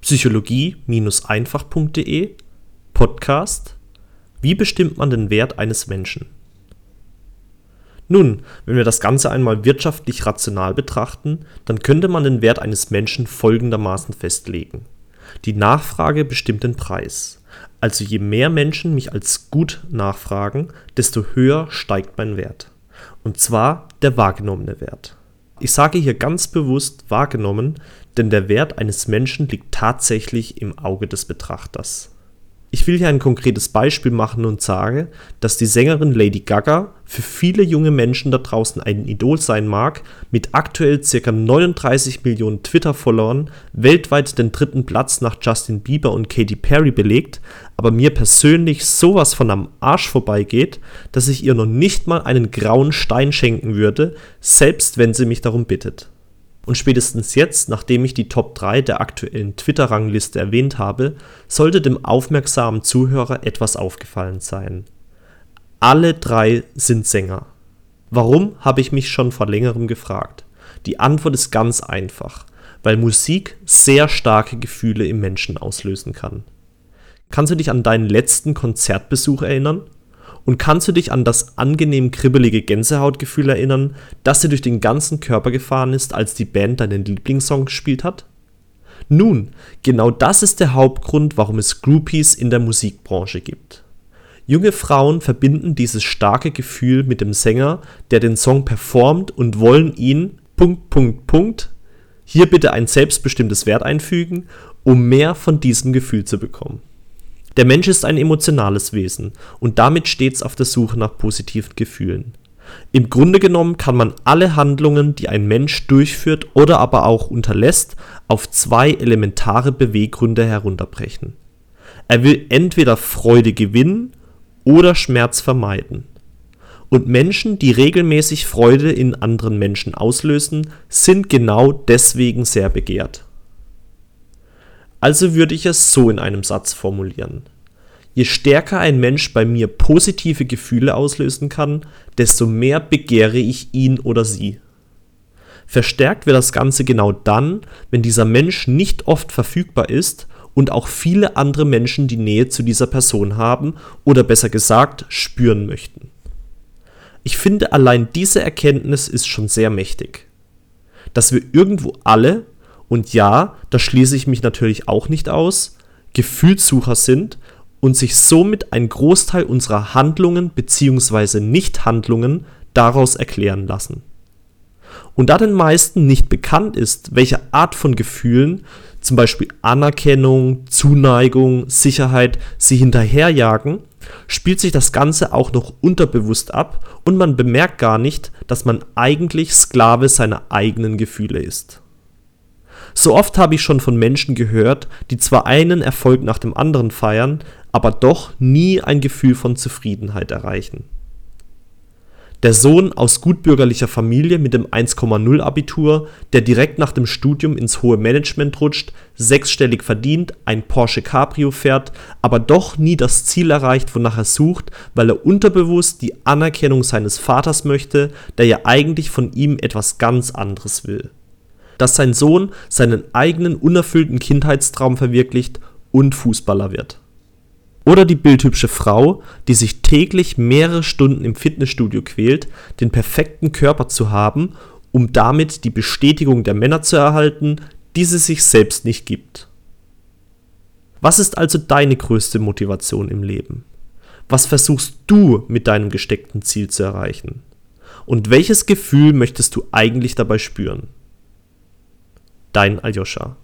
psychologie-einfach.de Podcast Wie bestimmt man den Wert eines Menschen? Nun, wenn wir das Ganze einmal wirtschaftlich rational betrachten, dann könnte man den Wert eines Menschen folgendermaßen festlegen. Die Nachfrage bestimmt den Preis. Also je mehr Menschen mich als gut nachfragen, desto höher steigt mein Wert. Und zwar der wahrgenommene Wert. Ich sage hier ganz bewusst wahrgenommen, denn der Wert eines Menschen liegt tatsächlich im Auge des Betrachters. Ich will hier ein konkretes Beispiel machen und sage, dass die Sängerin Lady Gaga für viele junge Menschen da draußen ein Idol sein mag, mit aktuell ca. 39 Millionen Twitter-Followern weltweit den dritten Platz nach Justin Bieber und Katy Perry belegt, aber mir persönlich sowas von am Arsch vorbeigeht, dass ich ihr noch nicht mal einen grauen Stein schenken würde, selbst wenn sie mich darum bittet. Und spätestens jetzt, nachdem ich die Top 3 der aktuellen Twitter-Rangliste erwähnt habe, sollte dem aufmerksamen Zuhörer etwas aufgefallen sein. Alle drei sind Sänger. Warum, habe ich mich schon vor längerem gefragt. Die Antwort ist ganz einfach, weil Musik sehr starke Gefühle im Menschen auslösen kann. Kannst du dich an deinen letzten Konzertbesuch erinnern? Und kannst du dich an das angenehm kribbelige Gänsehautgefühl erinnern, das dir durch den ganzen Körper gefahren ist, als die Band deinen Lieblingssong gespielt hat? Nun, genau das ist der Hauptgrund, warum es Groupies in der Musikbranche gibt. Junge Frauen verbinden dieses starke Gefühl mit dem Sänger, der den Song performt und wollen ihn Punkt Punkt Punkt hier bitte ein selbstbestimmtes Wert einfügen, um mehr von diesem Gefühl zu bekommen. Der Mensch ist ein emotionales Wesen und damit stets auf der Suche nach positiven Gefühlen. Im Grunde genommen kann man alle Handlungen, die ein Mensch durchführt oder aber auch unterlässt, auf zwei elementare Beweggründe herunterbrechen. Er will entweder Freude gewinnen oder Schmerz vermeiden. Und Menschen, die regelmäßig Freude in anderen Menschen auslösen, sind genau deswegen sehr begehrt. Also würde ich es so in einem Satz formulieren. Je stärker ein Mensch bei mir positive Gefühle auslösen kann, desto mehr begehre ich ihn oder sie. Verstärkt wird das Ganze genau dann, wenn dieser Mensch nicht oft verfügbar ist und auch viele andere Menschen die Nähe zu dieser Person haben oder besser gesagt spüren möchten. Ich finde allein diese Erkenntnis ist schon sehr mächtig. Dass wir irgendwo alle, und ja, da schließe ich mich natürlich auch nicht aus, Gefühlssucher sind und sich somit ein Großteil unserer Handlungen bzw. Nichthandlungen daraus erklären lassen. Und da den meisten nicht bekannt ist, welche Art von Gefühlen, zum Beispiel Anerkennung, Zuneigung, Sicherheit, sie hinterherjagen, spielt sich das Ganze auch noch unterbewusst ab und man bemerkt gar nicht, dass man eigentlich Sklave seiner eigenen Gefühle ist. So oft habe ich schon von Menschen gehört, die zwar einen Erfolg nach dem anderen feiern, aber doch nie ein Gefühl von Zufriedenheit erreichen. Der Sohn aus gutbürgerlicher Familie mit dem 1,0 Abitur, der direkt nach dem Studium ins hohe Management rutscht, sechsstellig verdient, ein Porsche Cabrio fährt, aber doch nie das Ziel erreicht, wonach er sucht, weil er unterbewusst die Anerkennung seines Vaters möchte, der ja eigentlich von ihm etwas ganz anderes will dass sein Sohn seinen eigenen unerfüllten Kindheitstraum verwirklicht und Fußballer wird. Oder die bildhübsche Frau, die sich täglich mehrere Stunden im Fitnessstudio quält, den perfekten Körper zu haben, um damit die Bestätigung der Männer zu erhalten, die sie sich selbst nicht gibt. Was ist also deine größte Motivation im Leben? Was versuchst du mit deinem gesteckten Ziel zu erreichen? Und welches Gefühl möchtest du eigentlich dabei spüren? Dein Aljoscha.